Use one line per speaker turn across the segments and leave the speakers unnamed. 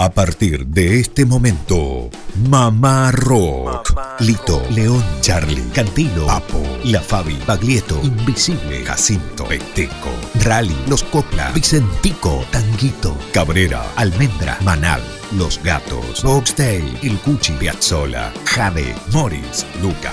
A partir de este momento, Mamá Rock. Lito, León, Charlie, Cantino, Papo, La Fabi, Baglietto, Invisible, Jacinto, Peteco, Rally, Los Copla, Vicentico, Tanguito, Cabrera, Almendra, Manal, Los Gatos, Boxtail, El Cuchi, Piazzola, Jade, Morris, Luca,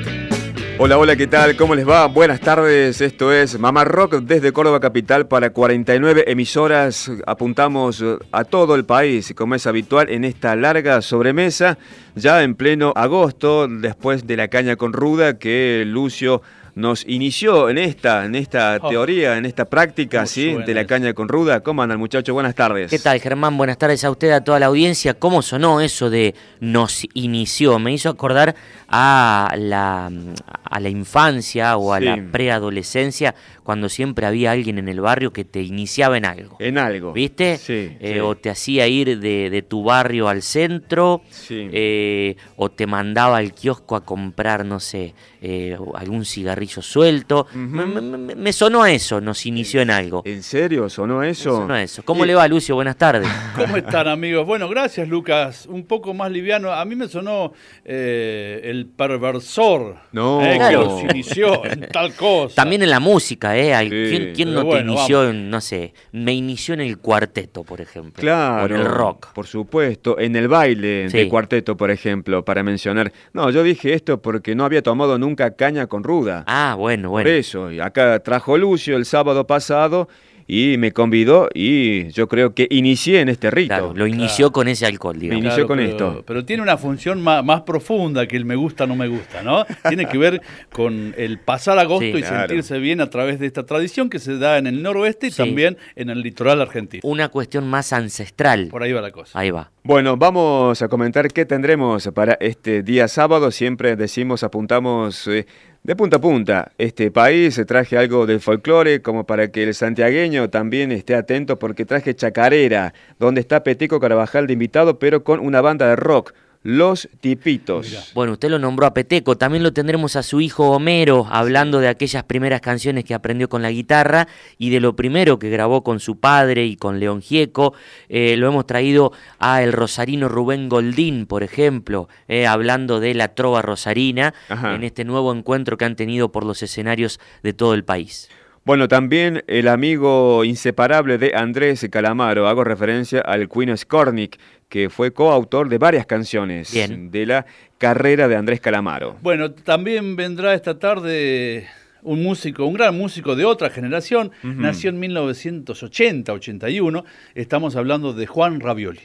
Hola, hola, ¿qué tal? ¿Cómo les va? Buenas tardes, esto es Mamá Rock desde Córdoba Capital para 49 emisoras. Apuntamos a todo el país, como es habitual, en esta larga sobremesa, ya en pleno agosto, después de la caña con ruda que Lucio nos inició en esta, en esta
Oh.
teoría, en esta práctica, ¿sí? De la caña con ruda. ¿Cómo andan, muchachos? Buenas tardes.
¿Qué tal, Germán? Buenas tardes a usted, a toda la audiencia. ¿Cómo sonó eso de nos inició? Me hizo acordar a la, a la infancia o a
Sí.
la preadolescencia, cuando siempre había alguien en el barrio que te iniciaba en algo.
En algo.
¿Viste?
Sí,
Eh,
sí.
O te hacía ir de, de tu barrio al centro,
Sí.
eh, o te mandaba al kiosco a comprar, no sé, eh, algún cigarrillo suelto. me, me- me- me sonó a eso, nos inició en algo.
¿En serio? ¿Sonó eso?
Sonó a eso. ¿Cómo
Y-
le va, Lucio? Buenas tardes.
¿Cómo están amigos? Bueno, gracias Lucas. Un poco más liviano. A mí me sonó eh, el perversor.
No.
eh,
Claro.
Que los inició en tal cosa.
También en la música, ¿eh? Al-
Sí.
¿Quién, no
bueno,
te inició
vamos.
en, no sé, me inició en el cuarteto, por ejemplo?
Claro.
O en el rock.
Por supuesto. En el baile de
Sí.
cuarteto, por ejemplo, para mencionar. No, yo dije esto porque no había tomado nunca caña con ruda.
Ah, bueno, bueno.
Por eso. Y acá trajo Lucio el sábado pasado y me convidó y yo creo que inicié en este rito.
Claro, lo inició con ese alcohol, digamos.
inició con
pero,
esto.
Pero tiene una función más, más profunda que el me gusta, no me gusta, ¿no? Tiene que ver con el pasar agosto
Sí.
y
Claro.
sentirse bien a través de esta tradición que se da en el noroeste y
Sí.
también en el litoral argentino.
Una cuestión más ancestral.
Por ahí va la cosa.
Ahí va.
Bueno, vamos a comentar qué tendremos para este día sábado. Siempre decimos, apuntamos eh, de punta a punta este país. Traje algo del folclore como para que el santiagueño también esté atento porque traje Chacarera, donde está Peteco Carabajal de invitado, pero con una banda de rock. Los Tipitos.
Bueno, usted lo nombró a Peteco, también lo tendremos a su hijo Homero, hablando de aquellas primeras canciones que aprendió con la guitarra y de lo primero que grabó con su padre y con León Gieco. Eh, lo hemos traído a el rosarino Rubén Goldín, por ejemplo, eh, hablando de la trova rosarina
Ajá.
en este nuevo encuentro que han tenido por los escenarios de todo el país.
Bueno, también el amigo inseparable de Andrés Calamaro. Hago referencia al Queen Skornik, que fue coautor de varias canciones
Bien.
de la carrera de Andrés Calamaro.
Bueno, también vendrá esta tarde un músico, un gran músico de otra generación, nació en 1980-81, estamos hablando de Juan Ravioli.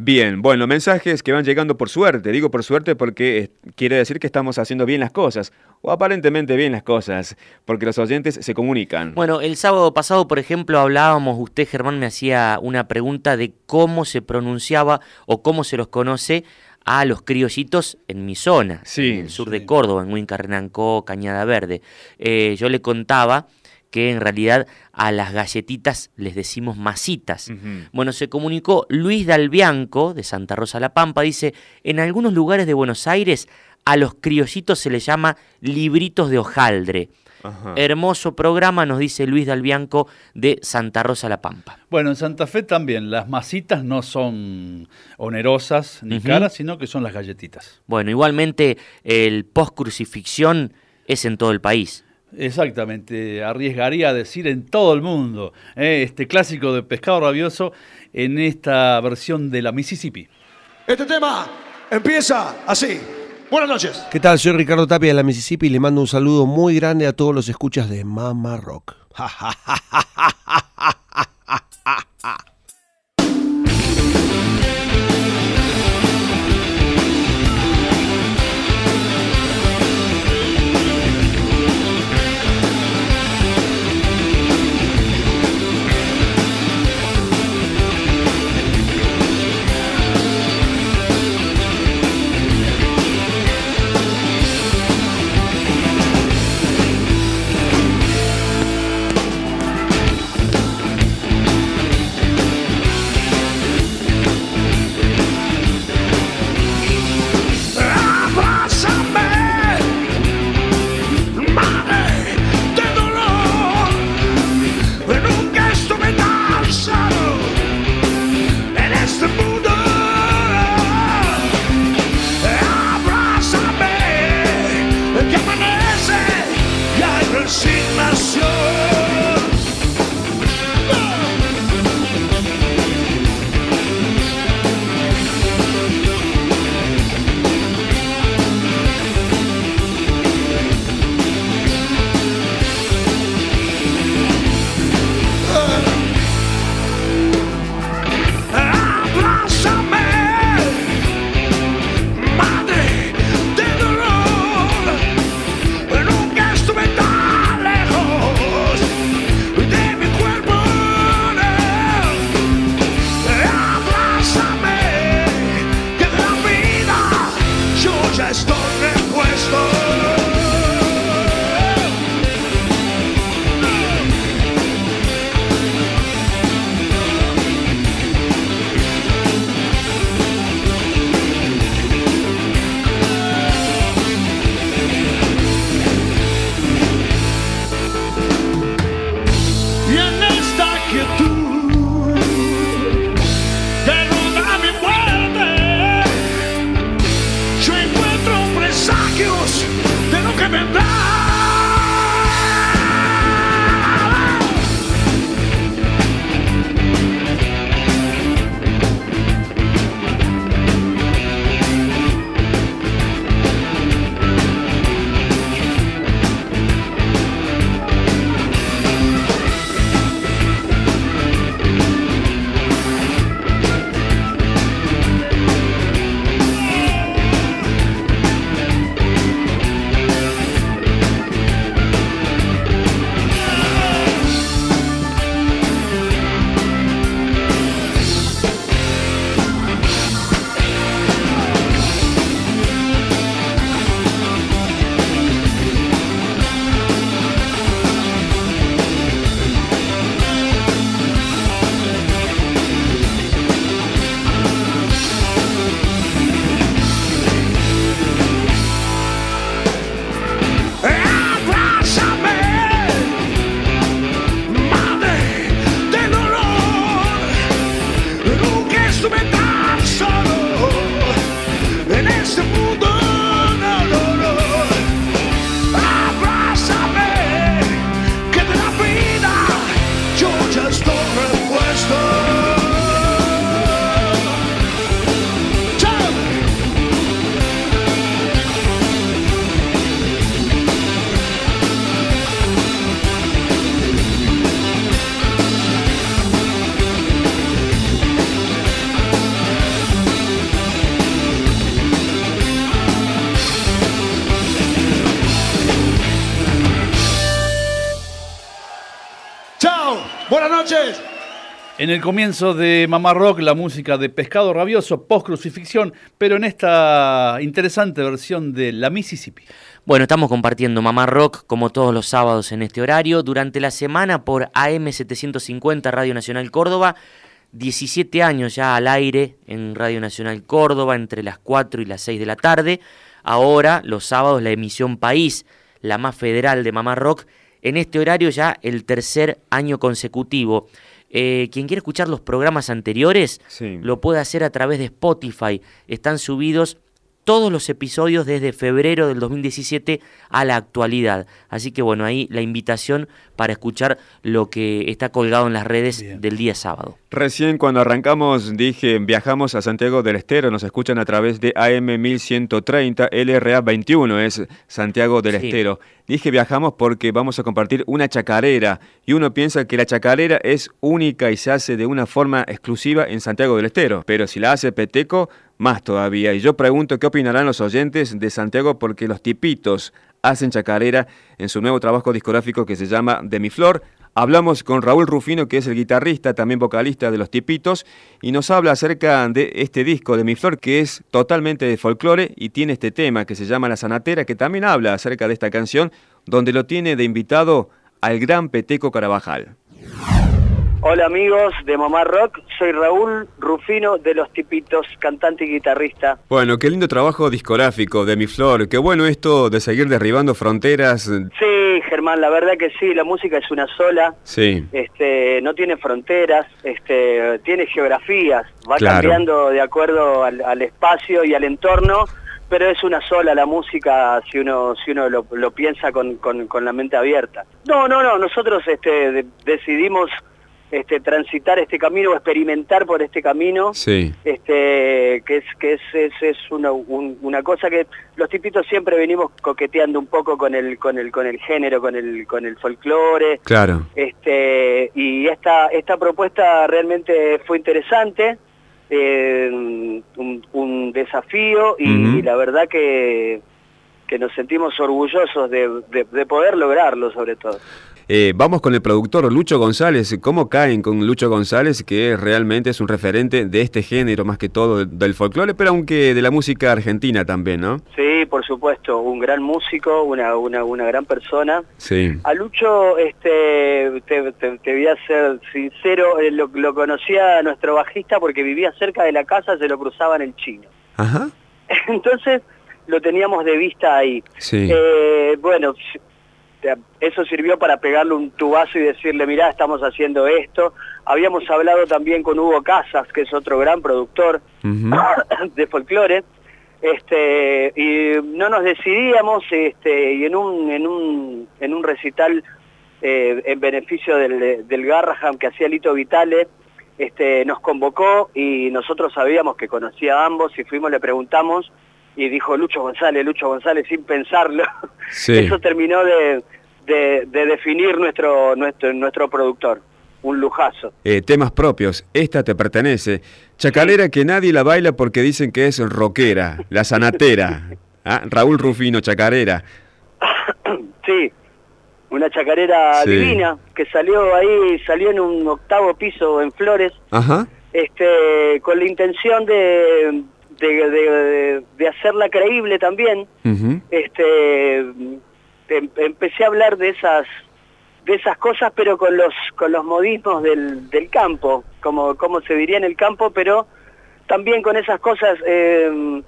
Bien, bueno, mensajes que van llegando por suerte. Digo por suerte porque quiere decir que estamos haciendo bien las cosas, o aparentemente bien las cosas, porque los oyentes se comunican.
Bueno, el sábado pasado, por ejemplo, hablábamos, usted Germán me hacía una pregunta de cómo se pronunciaba o cómo se los conoce a los criollitos en mi zona,
Sí,
en el sur
sí.
de Córdoba, en Huincarrenancó, Cañada Verde. Eh, yo le contaba que en realidad a las galletitas les decimos masitas. Bueno, se comunicó Luis Dalbianco, de Santa Rosa La Pampa, dice, en algunos lugares de Buenos Aires a los criollitos se les llama libritos de hojaldre.
Ajá.
Hermoso programa, nos dice Luis Dalbianco de Santa Rosa La Pampa.
Bueno, en Santa Fe también, las masitas no son onerosas ni caras, sino que son las galletitas.
Bueno, igualmente el post-crucifixión es en todo el país.
Exactamente, arriesgaría a decir en todo el mundo, ¿eh? este clásico de pescado rabioso en esta versión de la Mississippi.
Este tema empieza así. Buenas noches.
¿Qué tal? Soy Ricardo Tapia de la Mississippi y le mando un saludo muy grande a todos los escuchas de Mama Rock.
En el comienzo de Mamá Rock, la música de Pescado Rabioso, post-crucifixión, pero en esta interesante versión de La Mississippi.
Bueno, estamos compartiendo Mamá Rock como todos los sábados en este horario. Durante la semana por AM750 Radio Nacional Córdoba. 17 años ya al aire en Radio Nacional Córdoba entre las 4 y las 6 de la tarde. Ahora, los sábados, la emisión País, la más federal de Mamá Rock. En este horario ya el tercer año consecutivo. Eh, quien quiere escuchar los programas anteriores lo puede hacer a través de Spotify. Están subidos todos los episodios desde febrero del 2017 a la actualidad. Así que bueno, ahí la invitación para escuchar lo que está colgado en las redes del día sábado.
Recién cuando arrancamos dije, viajamos a Santiago del Estero, nos escuchan a través de AM 1130, LRA 21 es Santiago del Estero. Dije viajamos porque vamos a compartir una chacarera y uno piensa que la chacarera es única y se hace de una forma exclusiva en Santiago del Estero, pero si la hace Peteco, más todavía. Y yo pregunto qué opinarán los oyentes de Santiago porque los tipitos hacen chacarera en su nuevo trabajo discográfico que se llama De mi Flor. Hablamos con Raúl Rufino, que es el guitarrista, también vocalista de Los Tipitos, y nos habla acerca de este disco de Mi Flor, que es totalmente de folclore y tiene este tema que se llama La Sanatera, que también habla acerca de esta canción, donde lo tiene de invitado al gran Peteco Carabajal.
Hola amigos de Mamá Rock, soy Raúl Rufino de Los Tipitos, cantante y guitarrista.
Bueno, qué lindo trabajo discográfico de Mi Flor, qué bueno esto de seguir derribando fronteras.
Sí, Germán, la verdad que sí, la música es una sola.
Sí.
Este, no tiene fronteras, este, tiene geografías, va cambiando de acuerdo al, espacio y al entorno pero es una sola la música si uno si uno lo, piensa con, con, la mente abierta. No, no, no, nosotros este, decidimos este, transitar este camino o experimentar por este camino,
sí.
este, que es que es, es, una, una, cosa que los tipitos siempre venimos coqueteando un poco con el con el con el género, con el con el folclore,
claro,
este y esta esta propuesta realmente fue interesante, eh, un, desafío y, la verdad que que nos sentimos orgullosos de, de poder lograrlo sobre todo.
Eh, vamos con el productor Lucho González. ¿Cómo caen con Lucho González, que realmente es un referente de este género, más que todo del folclore, pero aunque de la música argentina también, ¿no?
Sí, por supuesto, un gran músico, una, una, una gran persona.
Sí.
A Lucho, este, te, voy a ser sincero, eh, lo, conocía nuestro bajista porque vivía cerca de la casa, se lo cruzaba en el chino.
Ajá.
Entonces lo teníamos de vista ahí.
Sí.
Eh, bueno, eso sirvió para pegarle un tubazo y decirle, mirá, estamos haciendo esto. Habíamos hablado también con Hugo Casas, que es otro gran productor de folclore, este, y no nos decidíamos, este, y en un, en un, en un recital eh, en beneficio del, del Garraham que hacía Lito Vitale, este, nos convocó y nosotros sabíamos que conocía a ambos y fuimos, le preguntamos y dijo Lucho González, Lucho González sin pensarlo. Eso terminó de, definir nuestro, nuestro, nuestro productor. Un lujazo.
Eh, temas propios. Esta te pertenece. Chacalera que nadie la baila porque dicen que es rockera, la sanatera. ¿Ah? Raúl Rufino, chacarera.
sí, una chacarera divina que salió ahí, salió en un octavo piso en Flores, este, con la intención de, de, hacerla creíble también. este, em, empecé a hablar de esas de esas cosas, pero con los con los modismos del, del campo, como, como se diría en el campo, pero también con esas cosas eh,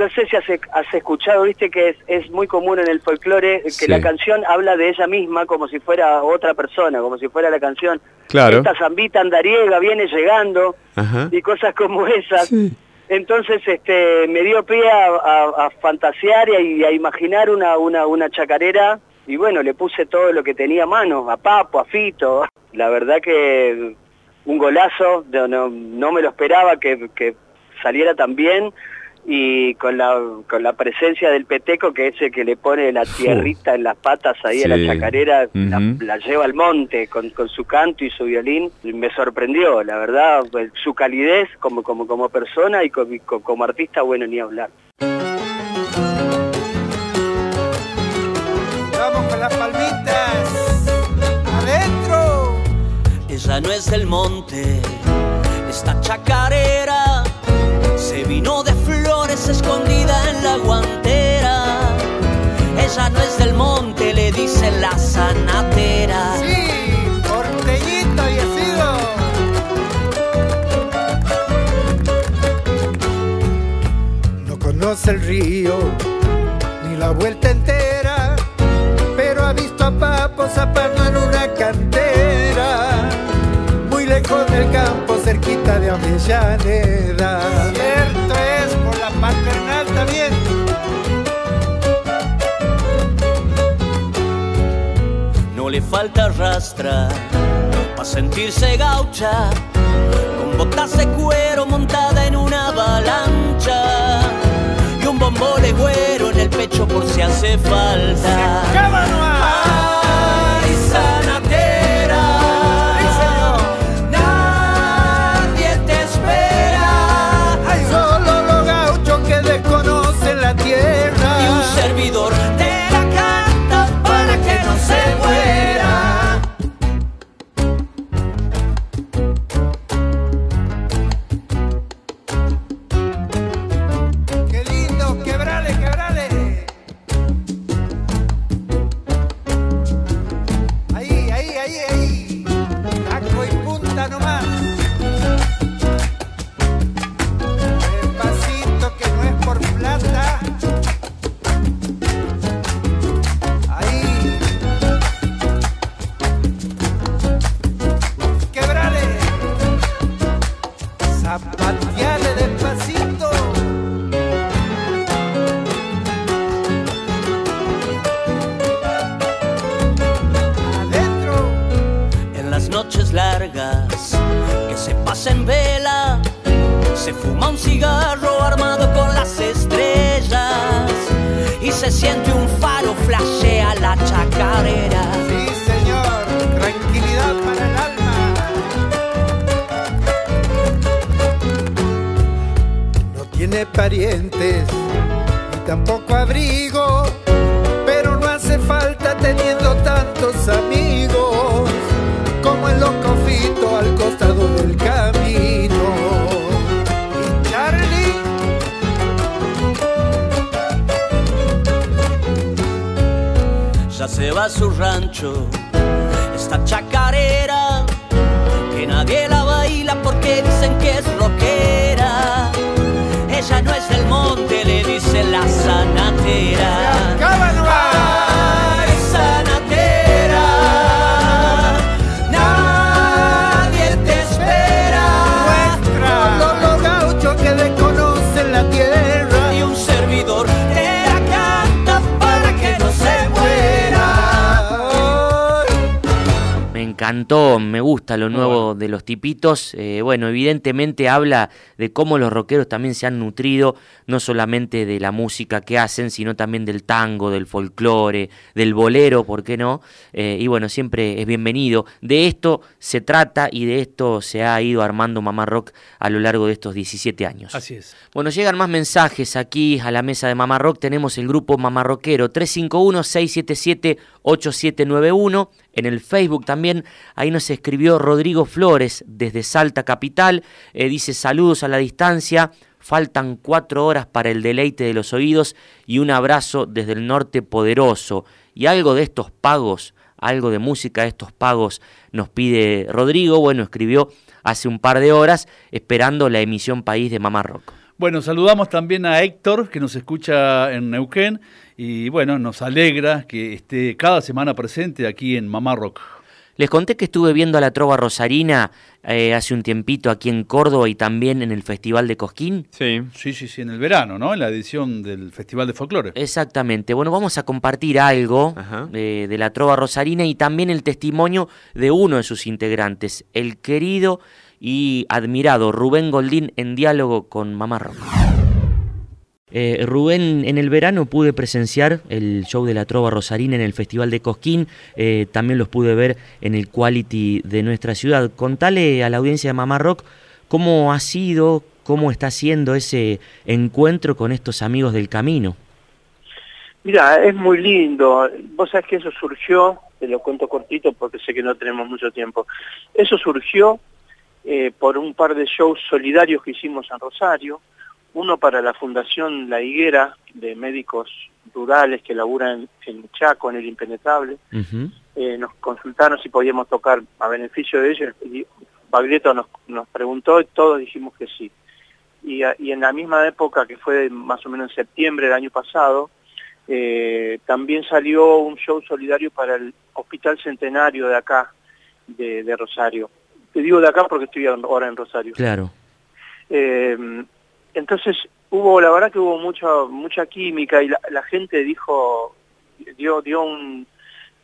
no sé si has, escuchado, viste que es, muy común en el folclore que la canción habla de ella misma como si fuera otra persona, como si fuera la canción.
Claro.
Esta zambita andariega viene llegando y cosas como esas. Entonces este, me dio pie a, fantasear y a, imaginar una, una, una chacarera y bueno, le puse todo lo que tenía a mano, a Papo, a Fito. La verdad que un golazo, no, no, me lo esperaba que, que saliera tan bien y con la, con la presencia del peteco, que es el que le pone la tierrita en las patas ahí a la chacarera, la, lleva al monte con, con, su canto y su violín, me sorprendió, la verdad, pues, su calidez como, como, como persona y como, como artista, bueno, ni hablar.
Vamos con las palmitas, adentro.
Ella no es del monte, esta chacarera se vino de escondida en la guantera. Ella no es del monte, le dice la sanatera.
Sí, porteñito y sido. No conoce el río, ni la vuelta entera, pero ha visto a Papo zapando en una cantera, muy lejos del campo, cerquita de Avellaneda.
Le falta rastra para sentirse gaucha, con botas de cuero montada en una avalancha y un bombo güero en el pecho por si hace falta. ¡Ay, sanatera!
Y
un servidor te
tipitos. Eh, bueno, evidentemente habla de cómo los rockeros también se han nutrido, no solamente de la música que hacen, sino también del tango, del folclore, del bolero, ¿por qué no? Eh, y bueno, siempre es bienvenido. De esto se trata y de esto se ha ido armando Mamá Rock a lo largo de estos 17 años.
Así es.
Bueno, llegan más mensajes aquí a la mesa de Mamá Rock. Tenemos el grupo Mamá Rockero 351-677-8791. En el Facebook también, ahí nos escribió Rodrigo Flores desde Salta Capital. Eh, dice saludos a la distancia. Faltan cuatro horas para el deleite de los oídos y un abrazo desde el norte poderoso. Y algo de estos pagos, algo de música estos pagos nos pide Rodrigo. Bueno, escribió hace un par de horas esperando la emisión país de Mamá Rock.
Bueno, saludamos también a Héctor, que nos escucha en Neuquén, y bueno, nos alegra que esté cada semana presente aquí en Mamá Rock.
Les conté que estuve viendo a la Trova Rosarina eh, hace un tiempito aquí en Córdoba y también en el Festival de Cosquín.
Sí. Sí, sí, sí, en el verano, ¿no? En la edición del Festival de Folclore.
Exactamente. Bueno, vamos a compartir algo de, de la Trova Rosarina y también el testimonio de uno de sus integrantes, el querido y admirado Rubén Goldín en diálogo con Mamá Rock. Eh, Rubén, en el verano pude presenciar el show de la Trova Rosarina en el Festival de Cosquín, eh, también los pude ver en el Quality de nuestra ciudad. Contale a la audiencia de Mamá Rock cómo ha sido, cómo está siendo ese encuentro con estos amigos del camino.
Mira, es muy lindo. Vos sabés que eso surgió, te lo cuento cortito porque sé que no tenemos mucho tiempo. Eso surgió eh, por un par de shows solidarios que hicimos en Rosario, uno para la Fundación La Higuera, de médicos rurales que laburan en Chaco, en el Impenetrable. Eh, nos consultaron si podíamos tocar a beneficio de ellos, y Baglietto nos, nos preguntó y todos dijimos que sí. Y, y, en la misma época, que fue más o menos en septiembre del año pasado, eh, también salió un show solidario para el Hospital Centenario de acá, de, de Rosario te digo de acá porque estoy ahora en Rosario.
Claro.
Eh, entonces hubo, la verdad que hubo mucha mucha química y la, gente dijo, dio, dio un,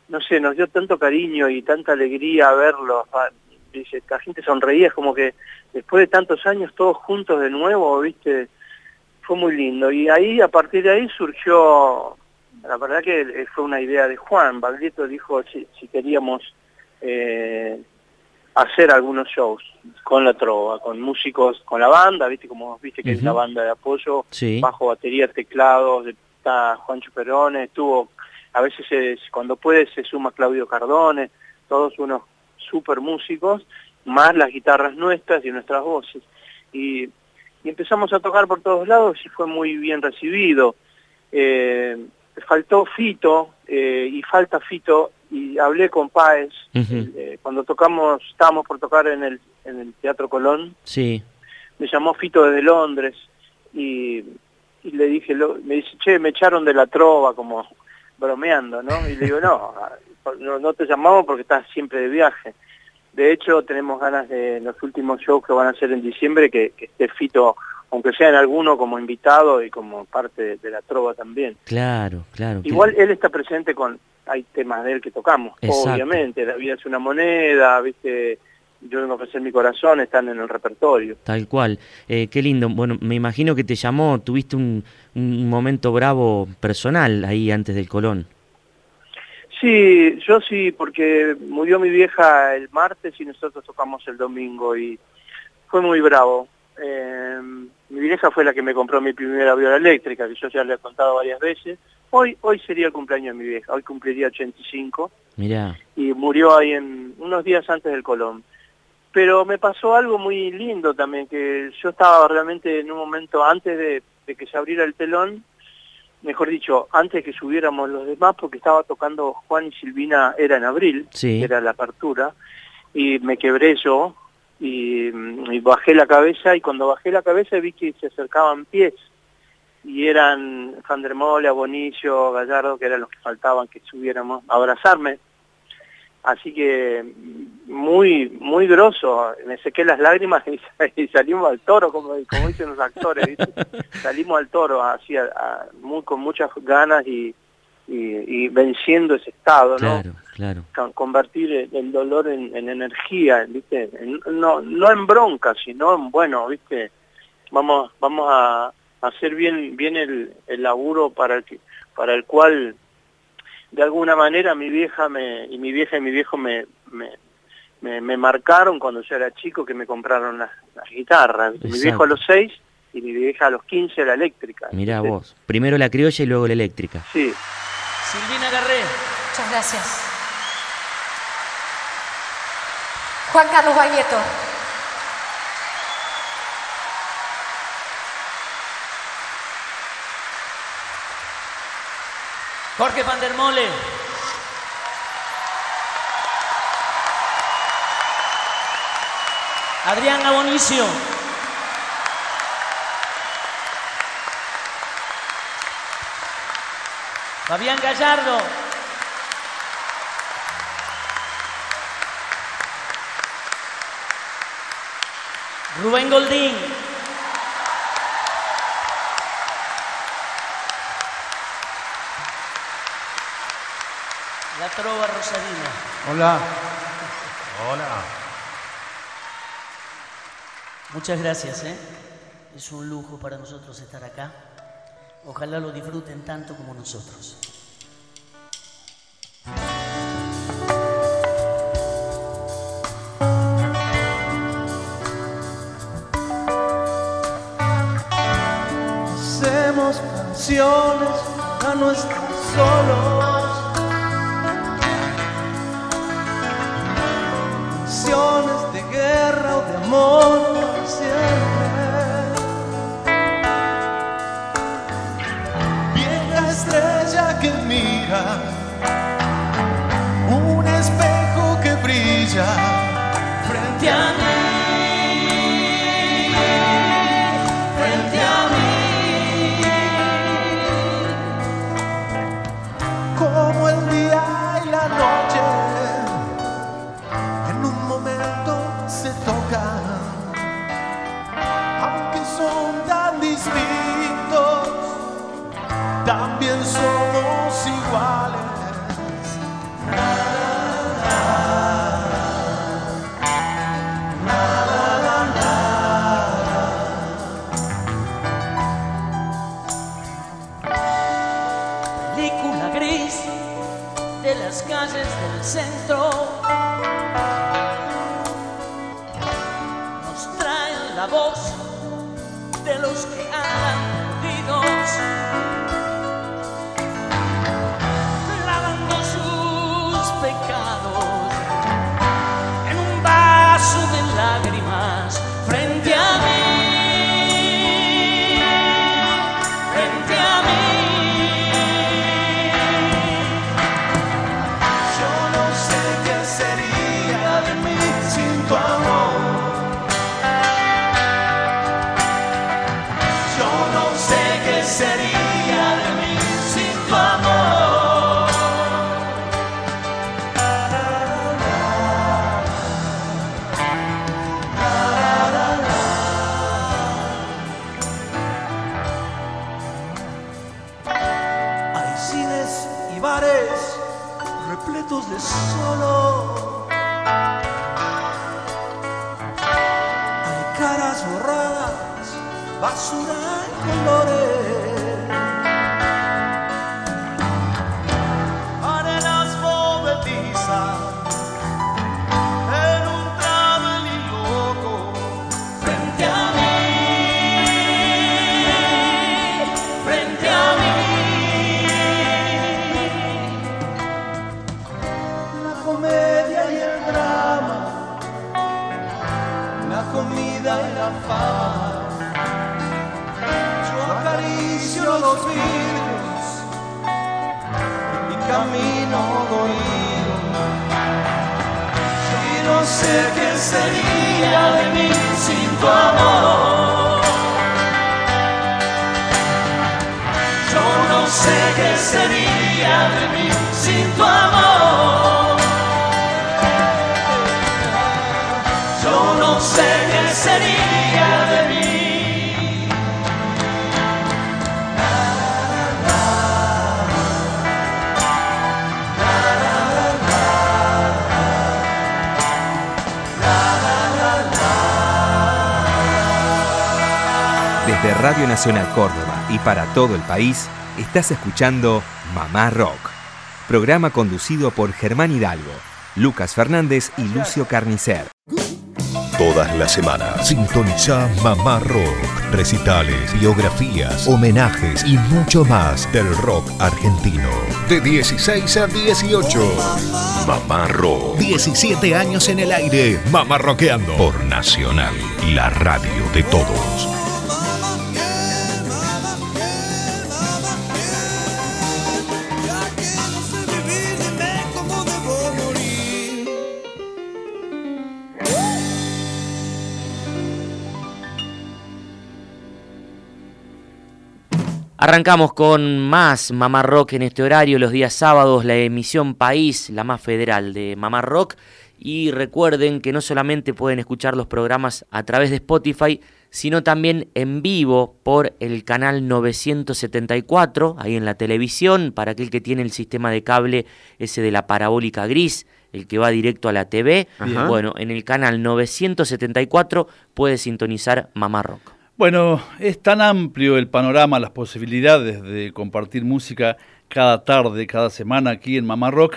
no sé, nos dio tanto cariño y tanta alegría verlos. Dice, la gente sonreía, es como que después de tantos años todos juntos de nuevo, viste, fue muy lindo. Y ahí, a partir de ahí surgió, la verdad que fue una idea de Juan, Baglietto dijo si, si queríamos... Eh, hacer algunos shows con la trova, con músicos, con la banda, viste como viste que es la banda de apoyo, bajo batería, teclados, está Juancho Perone, estuvo, a veces cuando puede se suma Claudio Cardone, todos unos super músicos, más las guitarras nuestras y nuestras voces. Y, empezamos a tocar por todos lados y fue muy bien recibido. Eh, faltó Fito eh, y falta Fito y hablé con Páez eh, cuando tocamos, estábamos por tocar en el, en el Teatro Colón.
Sí.
Me llamó Fito desde Londres y, y le dije, me dice, che, me echaron de la trova como bromeando, ¿no? Y le digo, no, no, te llamamos porque estás siempre de viaje. De hecho, tenemos ganas de los últimos shows que van a hacer en diciembre que, que esté Fito aunque sea en alguno como invitado y como parte de la trova también.
Claro, claro.
Igual él está presente con, hay temas de él que tocamos, obviamente, La vida es una moneda, viste, yo vengo a ofrecer mi corazón, están en el repertorio.
Tal cual, eh, qué lindo, bueno, me imagino que te llamó, tuviste un, un momento bravo personal ahí antes del Colón.
Sí, yo sí, porque murió mi vieja el martes y nosotros tocamos el domingo y fue muy bravo. Eh, mi vieja fue la que me compró mi primera viola eléctrica, que yo ya le he contado varias veces. Hoy hoy sería el cumpleaños de mi vieja, hoy cumpliría 85.
Mirá.
Y murió ahí en unos días antes del Colón. Pero me pasó algo muy lindo también, que yo estaba realmente en un momento antes de, que se abriera el telón, mejor dicho, antes que subiéramos los demás, porque estaba tocando Juan y Silvina, era en abril, era la apertura, y me quebré yo, y, bajé la cabeza y cuando bajé la cabeza vi que se acercaban pies y eran Fandermole, Bonicio, Gallardo, que eran los que faltaban que subiéramos a abrazarme. Así que muy muy grosso, me sequé las lágrimas y, salimos al toro, como, como dicen los actores, salimos al toro así muy, con muchas ganas y, y, venciendo ese estado,
¿no? Claro,
Convertir el dolor en, energía, ¿viste? no, no en bronca, sino en, bueno, ¿viste? Vamos, vamos a hacer bien, bien el, el laburo para el, que, para el cual de alguna manera mi vieja me, y mi vieja y mi viejo me, me, me, marcaron cuando yo era chico que me compraron las, guitarras. Mi viejo a los seis y mi vieja a los quince la eléctrica.
Mirá vos, primero la criolla y luego la eléctrica.
Sí.
Silvina Garré.
Muchas gracias. Juan Carlos Bañeto.
Jorge Pandermole. Adrián Abonicio. Fabián Gallardo. Rubén Goldín. La trova Rosadina.
Hola. Hola.
Muchas gracias, ¿eh? Es un lujo para nosotros estar acá. Ojalá lo disfruten tanto como nosotros.
Hacemos canciones a no estar un espejo que brilla frente a mí, solo. Hay caras borradas, basura en
color. Nacional Córdoba y para todo el país, estás escuchando Mamá Rock, programa conducido por Germán Hidalgo, Lucas Fernández y Lucio Carnicer.
Todas las semanas sintoniza Mamá Rock, recitales, biografías, homenajes y mucho más del rock argentino. De 16 a 18. Mamá Rock. 17 años en el aire. Mamá Rockeando. Por Nacional, la radio de todos.
Arrancamos con más Mamá Rock en este horario, los días sábados, la emisión País, la más federal de Mamá Rock. Y recuerden que no solamente pueden escuchar los programas a través de Spotify, sino también en vivo por el canal 974, ahí en la televisión, para aquel que tiene el sistema de cable ese de la parabólica gris, el que va directo a la TV. Bueno, en el canal 974 puede sintonizar Mamá Rock.
Bueno, es tan amplio el panorama, las posibilidades de compartir música cada tarde, cada semana aquí en Mamá Rock,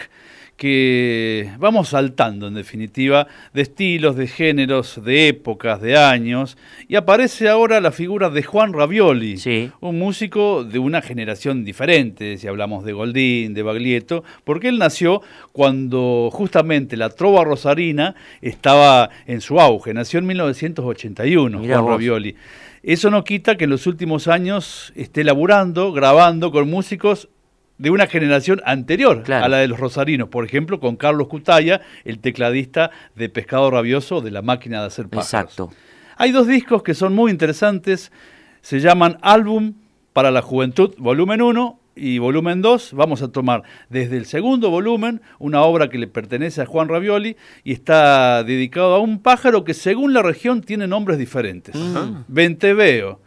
que vamos saltando en definitiva de estilos, de géneros, de épocas, de años, y aparece ahora la figura de Juan Ravioli, un músico de una generación diferente, si hablamos de Goldín, de Baglietto, porque él nació cuando justamente la trova rosarina estaba en su auge, nació en 1981, Juan Ravioli. Eso no quita que en los últimos años esté laburando, grabando con músicos de una generación anterior a la de los rosarinos, por ejemplo, con Carlos Cutaya, el tecladista de Pescado Rabioso de la máquina de hacer pájaros. Exacto. Hay dos discos que son muy interesantes, se llaman Álbum para la Juventud, volumen 1, y volumen 2 vamos a tomar desde el segundo volumen una obra que le pertenece a Juan Ravioli y está dedicado a un pájaro que según la región tiene nombres diferentes. Mm. Venteveo,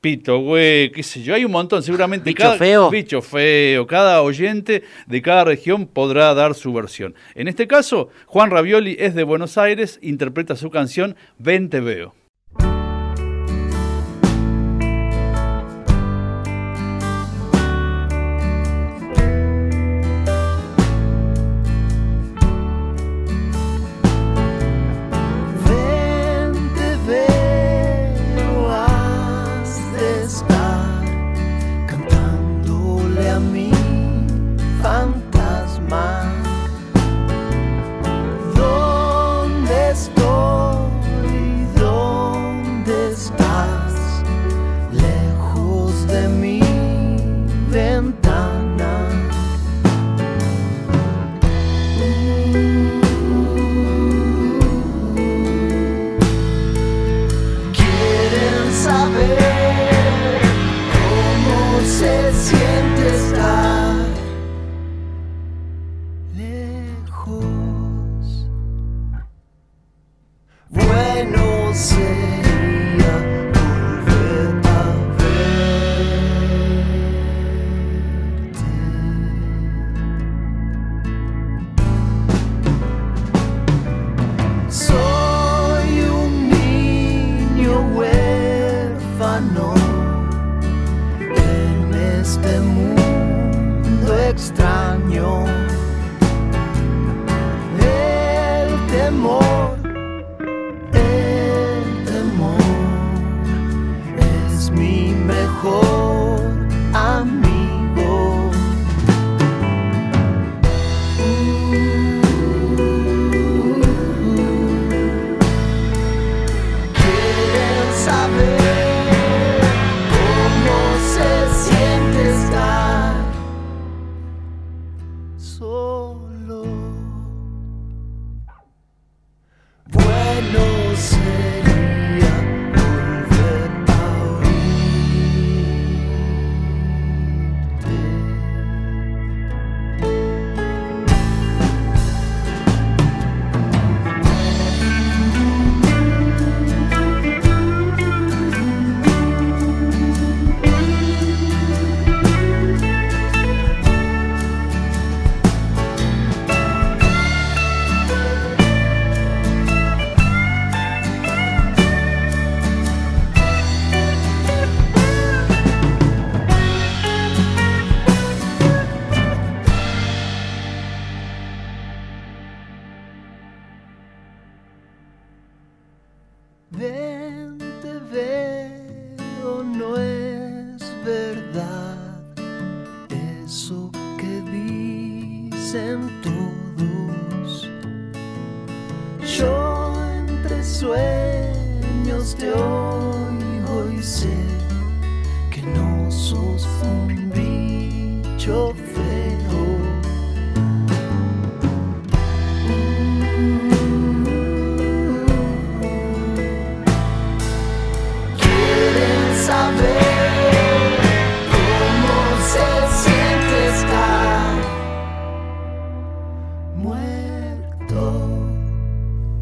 Pito, güey, qué sé yo, hay un montón, seguramente
bicho feo.
Bicho feo, cada oyente de cada región podrá dar su versión. En este caso, Juan Ravioli es de Buenos Aires, interpreta su canción Venteveo.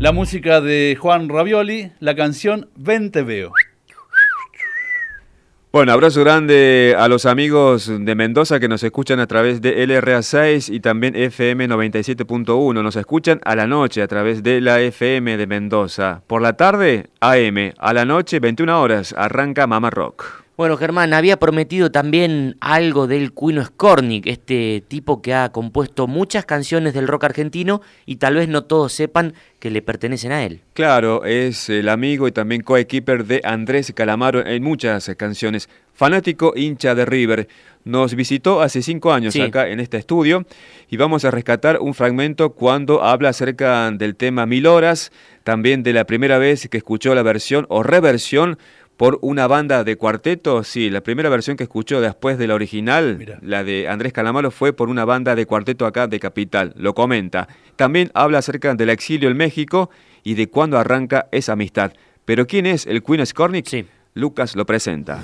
La música de Juan Ravioli, la canción Ven te veo.
Bueno, abrazo grande a los amigos de Mendoza que nos escuchan a través de LRA6 y también FM 97.1. Nos escuchan a la noche a través de la FM de Mendoza. Por la tarde, AM. A la noche, 21 horas, arranca Mama Rock.
Bueno, Germán, había prometido también algo del Cuino Skornik, este tipo que ha compuesto muchas canciones del rock argentino y tal vez no todos sepan que le pertenecen a él.
Claro, es el amigo y también coequiper de Andrés Calamaro en muchas canciones. Fanático hincha de River. Nos visitó hace cinco años
Sí.
acá en este estudio y vamos a rescatar un fragmento cuando habla acerca del tema Mil Horas, también de la primera vez que escuchó la versión o reversión por una banda de cuarteto. Sí, la primera versión que escuchó después de la original, la de Andrés Calamaro, fue por una banda de cuarteto acá de Capital. Lo comenta. También habla acerca del exilio en México y de cuándo arranca esa amistad. Pero ¿quién es el Queen Scornick? Lucas lo presenta.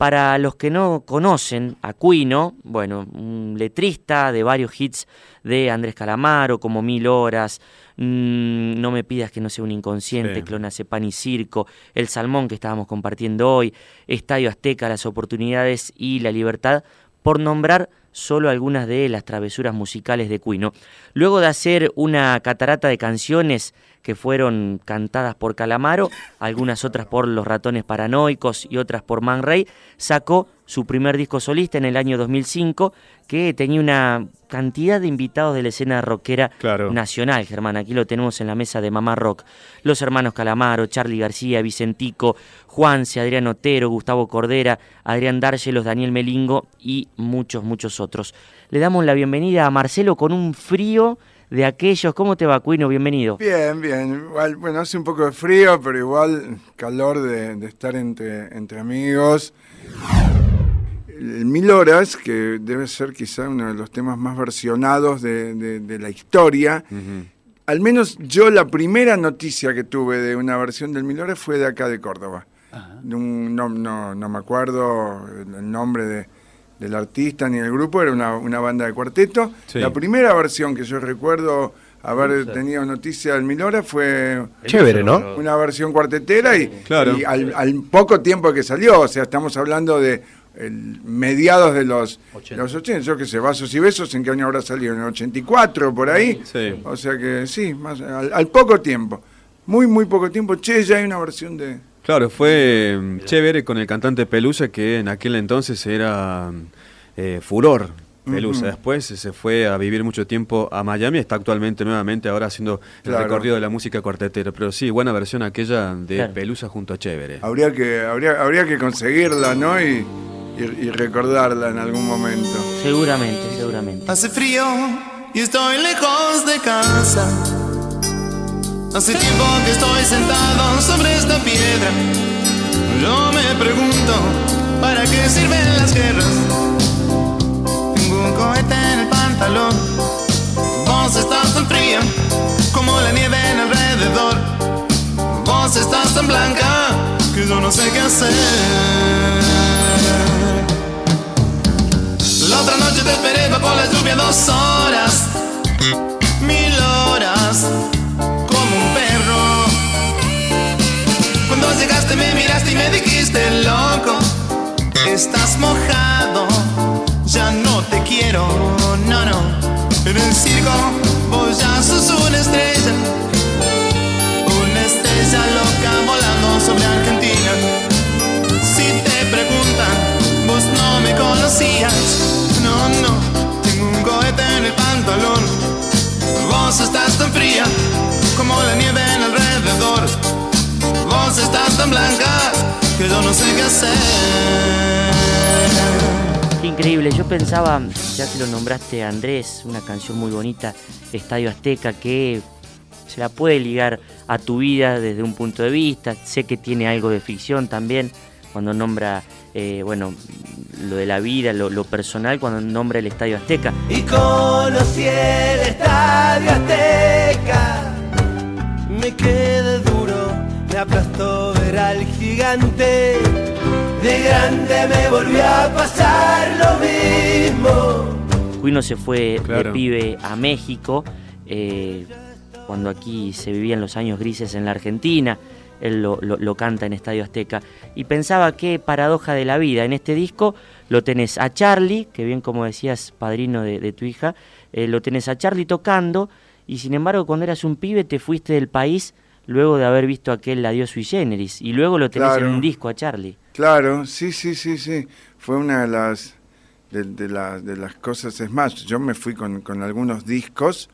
Para los que no conocen a Cuino, bueno, un letrista de varios hits de Andrés Calamaro, como Mil Horas, mm, No me pidas que no sea un inconsciente,
Sí.
Clonazepam y Circo, El Salmón que estábamos compartiendo hoy, Estadio Azteca, Las Oportunidades y La Libertad, por nombrar solo algunas de las travesuras musicales de Cuino. Luego de hacer una catarata de canciones que fueron cantadas por Calamaro, algunas otras por Los Ratones Paranoicos y otras por Man Ray, sacó su primer disco solista en el año 2005 que tenía una cantidad de invitados de la escena rockera nacional, Germán. Aquí lo tenemos en la mesa de Mamá Rock. Los hermanos Calamaro, Charlie García, Vicentico, Juanse, Adrián Otero, Gustavo Cordera, Adrián Dárgelos, Daniel Melingo y muchos, muchos otros. Le damos la bienvenida a Marcelo con un frío de aquellos. ¿Cómo te va, Cuino? Bienvenido.
Bien, bien. Igual, bueno, hace un poco de frío, pero igual calor de, de estar entre, entre amigos. El Mil Horas, que debe ser quizá uno de los temas más versionados de, de- de la historia. Al menos yo la primera noticia que tuve de una versión del Mil Horas fue de acá de Córdoba. De un- no, no, no me acuerdo el el nombre de- del artista ni del grupo, era una, una banda de cuarteto.
Sí.
La primera versión que yo recuerdo haber tenido noticia del Mil Horas fue
Chévere, ¿no?
una versión cuartetera y,
Claro.
y al, al poco tiempo que salió, o sea, estamos hablando de el- mediados de los 80. los 80, yo que sé, Vasos y Besos, ¿en qué año habrá salido? ¿En el 84, por ahí?
Sí.
O sea que sí, más, al, al poco tiempo, muy, muy poco tiempo, che, ya hay una versión de...
Claro, fue mm, chévere con el cantante Pelusa, que en aquel entonces era eh, furor. Pelusa. Después se fue a vivir mucho tiempo a Miami, está actualmente nuevamente ahora haciendo el
Claro.
recorrido de la música cuartetera. Pero sí, buena versión aquella de
Claro.
Pelusa junto a Chévere.
Habría que, habría, habría que conseguirla, ¿no? Y, y- y recordarla en algún momento.
Seguramente, seguramente.
Hace frío y estoy lejos de casa. Hace tiempo que estoy sentado sobre esta piedra. Yo me pregunto, ¿para qué sirven las guerras? Tengo un cohete en el pantalón. Vos estás tan fría como la nieve en alrededor. Vos estás tan blanca que yo no sé qué hacer. Otra noche te esperé bajo la lluvia dos horas, mil horas, como un perro. Cuando llegaste me miraste y me dijiste, loco, estás mojado, ya no te quiero, no, no. En el circo vos ya sos una estrella, una estrella loca volando sobre Argentina. Si te preguntan, vos no me conocías. Pantalón. Vos estás tan fría como la nieve en alrededor. Vos estás tan blanca que yo no sé qué hacer.
Qué increíble. Yo pensaba, ya que lo nombraste Andrés, una canción muy bonita, Estadio Azteca, que se la puede ligar a tu vida desde un punto de vista. Sé que tiene algo de ficción también, cuando nombra, eh, bueno, lo de la vida, lo, lo personal, cuando nombra el Estadio Azteca.
Y conocí el estadio Azteca. Me quedé duro, me aplastó ver al gigante. De grande me volvió a pasar lo mismo.
Cuino se fue
Claro.
de pibe a México, eh, cuando aquí se vivían los años grises en la Argentina. Él lo, lo- lo canta en Estadio Azteca. Y pensaba qué paradoja de la vida. En este disco lo tenés a Charlie, que bien como decías, padrino de, de tu hija, eh, lo tenés a Charlie tocando, y sin embargo cuando eras un pibe te fuiste del país luego de haber visto aquel Adiós sui generis, y luego lo tenés
Claro.
en un disco a Charlie.
Claro, sí, sí, sí, sí. Fue una de las de, de las- de las cosas. Es más, yo me fui con, con algunos discos.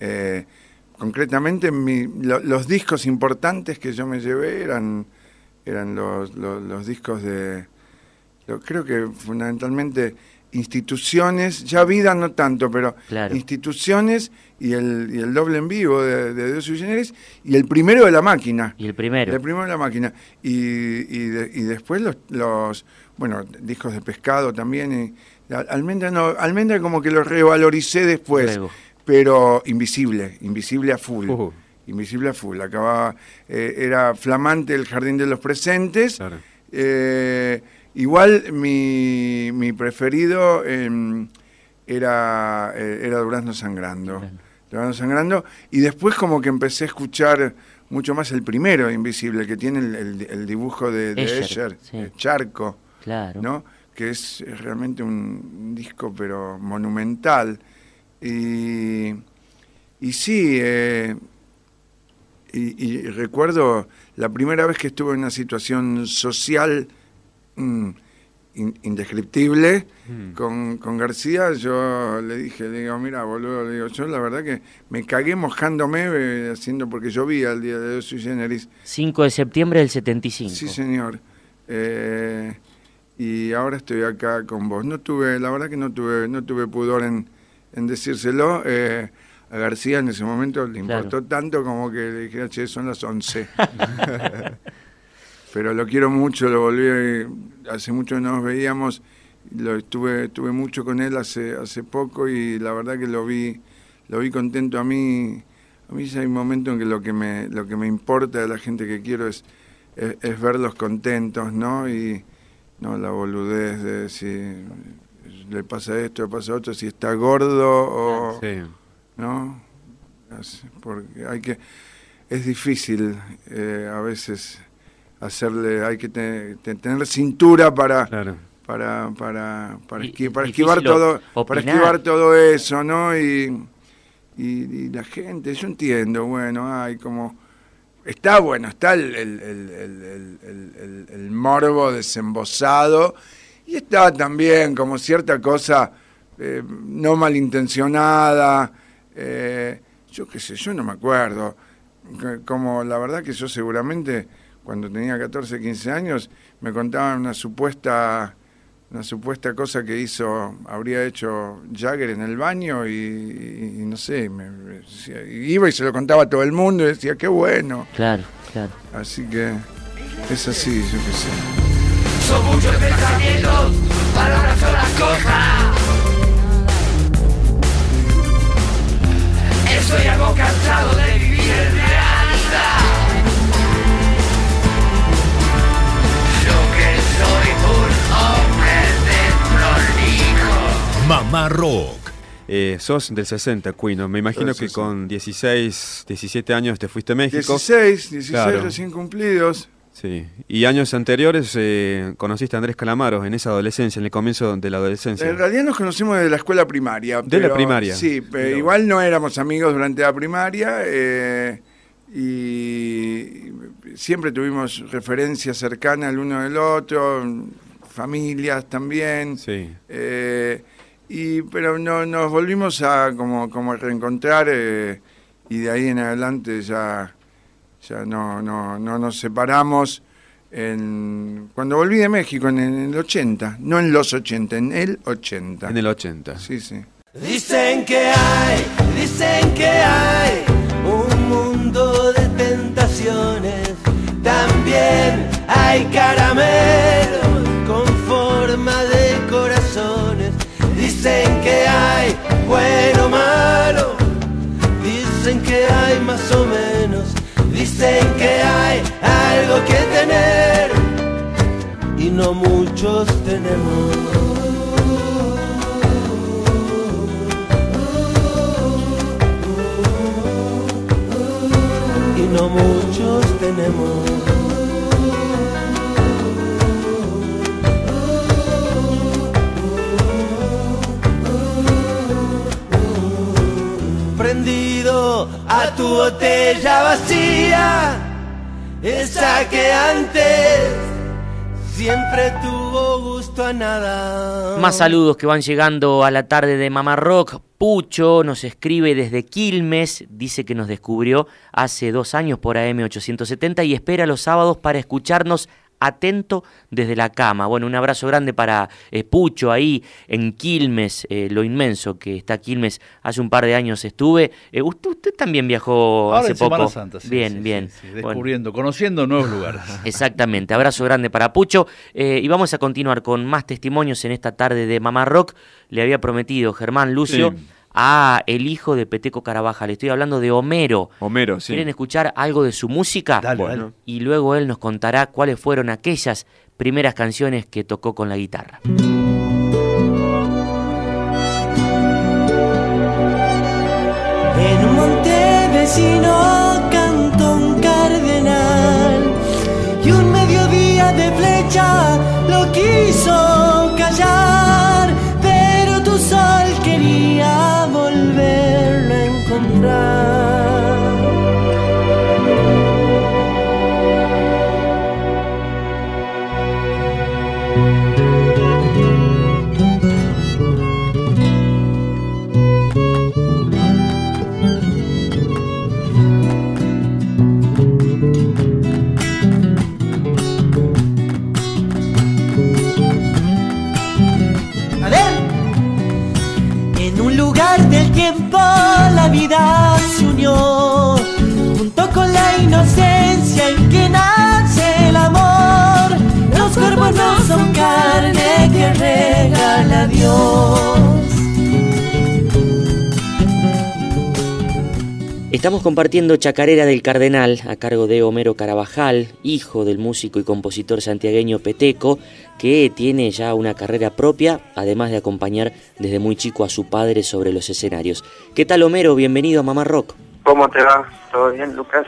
eh, concretamente, mi- lo- los discos importantes que yo me llevé eran, eran los, los, los discos de. lo- creo que fundamentalmente instituciones, ya vida no tanto, pero
Claro.
instituciones y el, y el doble en vivo de, de Dios y Generis y el primero de la máquina.
Y el primero.
El primero de la máquina. Y, y, de- y después los, los, bueno, discos de pescado también. y- Al- almendra no, almendra como que los revaloricé después.
Luego.
Pero invisible, invisible a full. Invisible a full. Acababa, eh, era flamante el jardín de los presentes. Eh, igual mi, mi preferido em, era, eh, era Durazno Sangrando. Durazno Sangrando. Y después como que empecé a escuchar mucho más el primero, Invisible, que tiene el, el- el dibujo de, de
Escher,
Escher,
sí.
Charco.
Claro.
¿no? Que es, es realmente un disco, pero monumental. Y, y sí, eh, y, y recuerdo la primera vez que estuve en una situación social mm, in- indescriptible con, con García, yo le dije, le digo, mira, boludo, le digo, yo la verdad que me cagué mojándome eh, haciendo porque llovía el día de Sui Generis.
5 de septiembre del 75.
Sí, señor. Eh, y ahora estoy acá con vos. No tuve, la verdad que no tuve, no tuve pudor en, en decírselo. Eh, a García en ese momento le
Claro.
importó tanto como que le dije, che, son las 11. Pero lo quiero mucho, lo volví, hace mucho no nos veíamos, lo estuve, estuve mucho con él hace, hace poco y la verdad que lo vi, lo vi contento a mí. A mí ya hay un momento en que lo que me, lo que me importa de la gente que quiero es, es, es verlos contentos, ¿no? Y no la boludez de si le pasa esto, le pasa otro, si está gordo o... ¿No? Es- Porque hay que... Es difícil eh, a veces hacerle... Hay que te- te- tener cintura para... Para, para, para,
Y-
esqui- para esquivar
o-
todo para
opinar.
esquivar todo eso no y, y, y la gente yo entiendo bueno hay como Está bueno, está el, el- el- el- el- el- el- el morbo desembosado y está también como cierta cosa eh, no malintencionada. eh, yo qué sé, yo no me acuerdo. Como la verdad que yo seguramente cuando tenía 14, 15 años me contaban una supuesta una supuesta cosa que hizo, habría hecho Jagger en el baño y, y- y no sé, me- iba y se lo contaba a todo el mundo y decía, qué bueno.
Claro, claro.
Así que es así, yo qué sé.
Son muchos pensamientos, palabras son las cosas. Estoy algo cansado de vivir en realidad. Yo que soy un hombre de prolijo.
Mamá Rock. Eh, sos del 60, Cuino. Me imagino que
60.
con 16, 17 años te fuiste a México.
16, 16
Claro.
recién cumplidos.
Sí. Y años anteriores eh, conociste a Andrés Calamaro en esa adolescencia, en el comienzo de la adolescencia.
En realidad nos conocimos desde la escuela primaria.
De la primaria.
Sí, pero igual no éramos amigos durante la primaria eh, y siempre tuvimos referencia cercana el uno del otro, familias también.
Sí.
Eh, y, pero no, nos volvimos a como, como reencontrar eh, y de ahí en adelante ya, ya no, no, no nos separamos. en- cuando volví de México en el 80, no en los 80, en el 80.
En el 80.
Sí, sí.
Dicen que hay, dicen que hay un mundo de tentaciones. También hay caramelos que tener y no muchos tenemos. y no muchos tenemos. Prendido a tu botella vacía, esa que antes siempre tuvo gusto a nada.
Más saludos que van llegando a la tarde de Mamá Rock. Pucho nos escribe desde Quilmes, dice que nos descubrió hace dos años por AM870 y espera los sábados para escucharnos atento desde la cama. Bueno, un abrazo grande para eh, Pucho ahí en Quilmes, eh, lo inmenso que está Quilmes. Hace un par de años estuve. Eh, usted, usted también viajó
Ahora
hace
en Semana
poco.
Santa, sí,
bien,
sí,
bien.
sí, sí,
Bueno.
descubriendo, conociendo nuevos lugares.
Exactamente, abrazo grande para Pucho. Y vamos a continuar con más testimonios en esta tarde de Mamá Rock. Le había prometido Germán Lucio. A el hijo de Peteco Caravaja. Le estoy hablando de Homero.
Homero, sí.
¿Quieren escuchar algo de su música?
Dale,
Bueno.
dale.
Y luego él nos contará cuáles fueron aquellas primeras canciones que tocó con la guitarra.
En un monte vecino tendrá.
Estamos compartiendo Chacarera del Cardenal a cargo de Homero Carabajal, hijo del músico y compositor santiagueño Peteco, que tiene ya una carrera propia, además de acompañar desde muy chico a su padre sobre los escenarios. ¿Qué tal Homero? Bienvenido a Mamá Rock.
¿Cómo te va? ¿Todo bien, Lucas?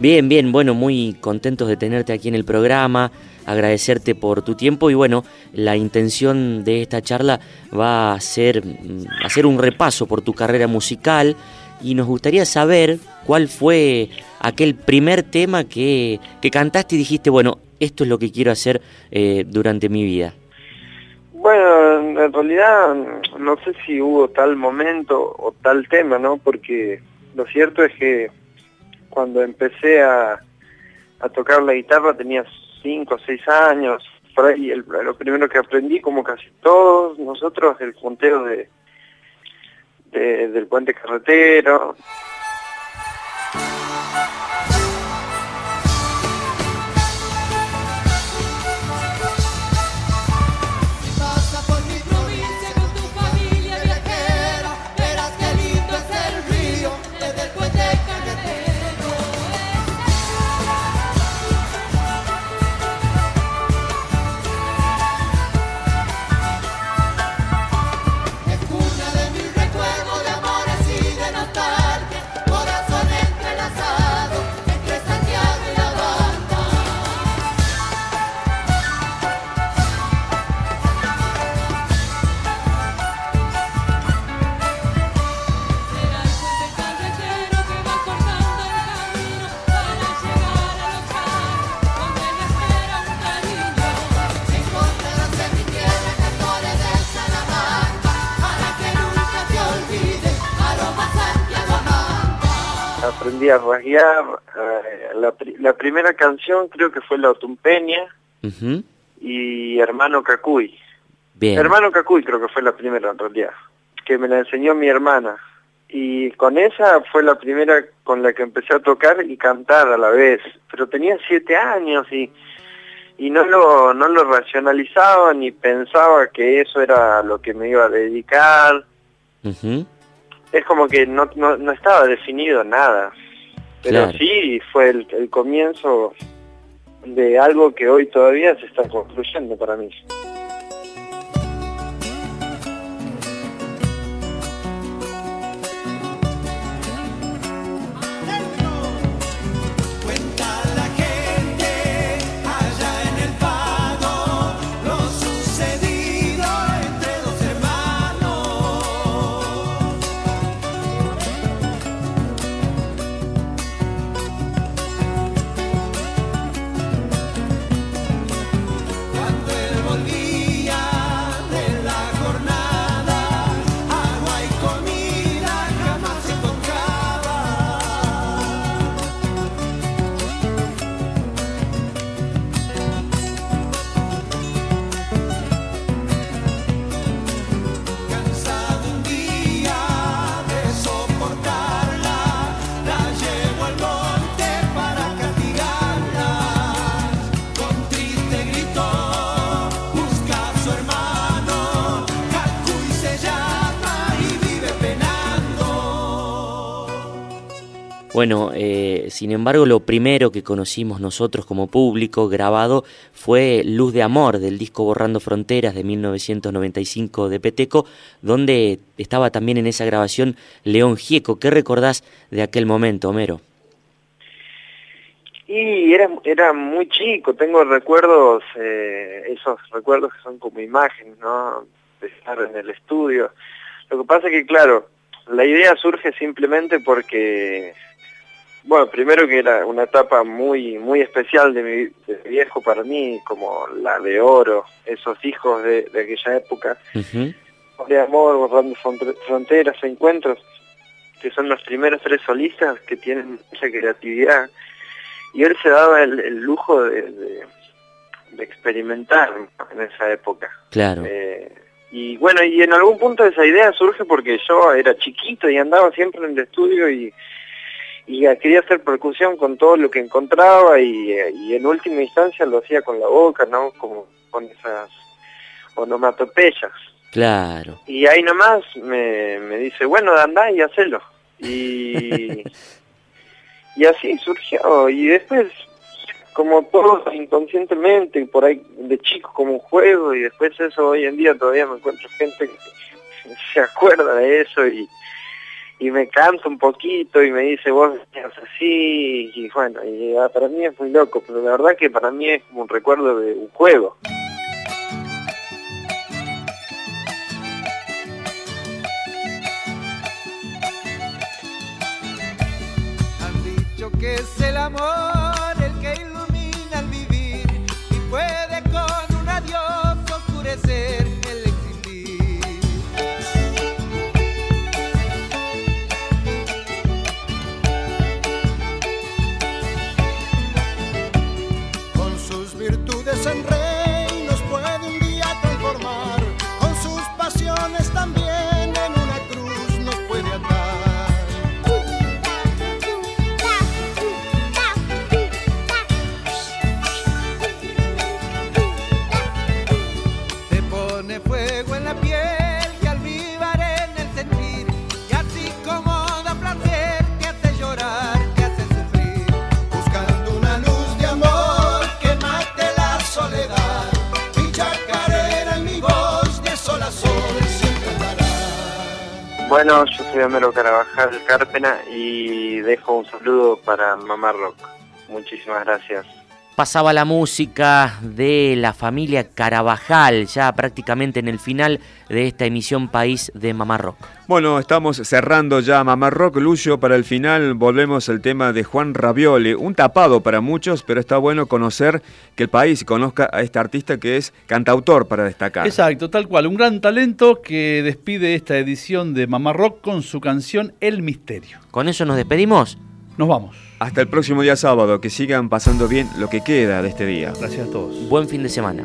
Bien, bien, bueno, muy contentos de tenerte aquí en el programa, agradecerte por tu tiempo y bueno, la intención de esta charla va a ser mm, hacer un repaso por tu carrera musical y nos gustaría saber cuál fue aquel primer tema que, que cantaste y dijiste, bueno, esto es lo que quiero hacer eh, durante mi vida.
Bueno, en realidad no sé si hubo tal momento o tal tema, ¿no? Porque lo cierto es que cuando empecé a, a tocar la guitarra tenía cinco o seis años. Por ahí lo primero que aprendí, como casi todos nosotros, el punteo de- del puente carretero. Aprendí a rasguear. eh, la, la primera canción creo que fue La Otumpeña y Hermano Cacuy.
Bien.
Hermano Cacuy creo que fue la primera en realidad, que me la enseñó mi hermana. Y con esa fue la primera con la que empecé a tocar y cantar a la vez. Pero tenía siete años y, y no, lo, no lo racionalizaba ni pensaba que eso era lo que me iba a dedicar. Es como que no, no, no estaba definido nada. Pero
Claro.
sí fue el, el comienzo de algo que hoy todavía se está construyendo para mí.
Bueno, eh, sin embargo, lo primero que conocimos nosotros como público grabado fue Luz de Amor del disco Borrando Fronteras de 1995 de Peteco, donde estaba también en esa grabación León Gieco. ¿Qué recordás de aquel momento, Homero?
Y era, era muy chico, tengo recuerdos, eh, esos recuerdos que son como imágenes, ¿no? De estar en el estudio. Lo que pasa es que, claro, la idea surge simplemente porque, bueno, primero que era una etapa muy muy especial de mi, de mi viejo para mí, como la de oro, esos hijos de, de aquella época, de amor, borrando fronte- fronteras, encuentros, que son los primeros tres solistas que tienen mucha creatividad y él se daba el, el lujo de, de- de experimentar en esa época.
Claro.
Eh, y bueno, y en algún punto esa idea surge porque yo era chiquito y andaba siempre en el estudio y, y quería hacer percusión con todo lo que encontraba y, eh, y en última instancia lo hacía con la boca, ¿no? Como con esas onomatopeyas.
Claro.
Y ahí nomás me, me dice, bueno, andá y hacelo. Y, y así surgió. Y después, como todo inconscientemente, por ahí de chico como un juego, y después eso hoy en día todavía me encuentro gente que se acuerda de eso y, y me canta un poquito y me dice, vos hacías así, y bueno, y ah, para mí es muy loco, pero la verdad que para mí es como un recuerdo de un juego.
Han dicho que es el amor el que ilumina el vivir y puede con un adiós oscurecer
soy Homero Carabajal Cárpena y dejo un saludo para Mamá Rock. Muchísimas gracias.
Pasaba la música de la familia Carabajal, ya prácticamente en el final de esta emisión País de Mamá Rock.
Bueno, estamos cerrando ya Mamá Rock, Lucio. Para el final volvemos al tema de Juan Ravioli. Un tapado para muchos, pero está bueno conocer que el país conozca a este artista que es cantautor para destacar.
Exacto, tal cual. Un gran talento que despide esta edición de Mamá Rock con su canción El Misterio.
Con eso nos despedimos.
Nos vamos.
Hasta el próximo día sábado, que sigan pasando bien lo que queda de este día.
Gracias a todos.
Buen fin de semana.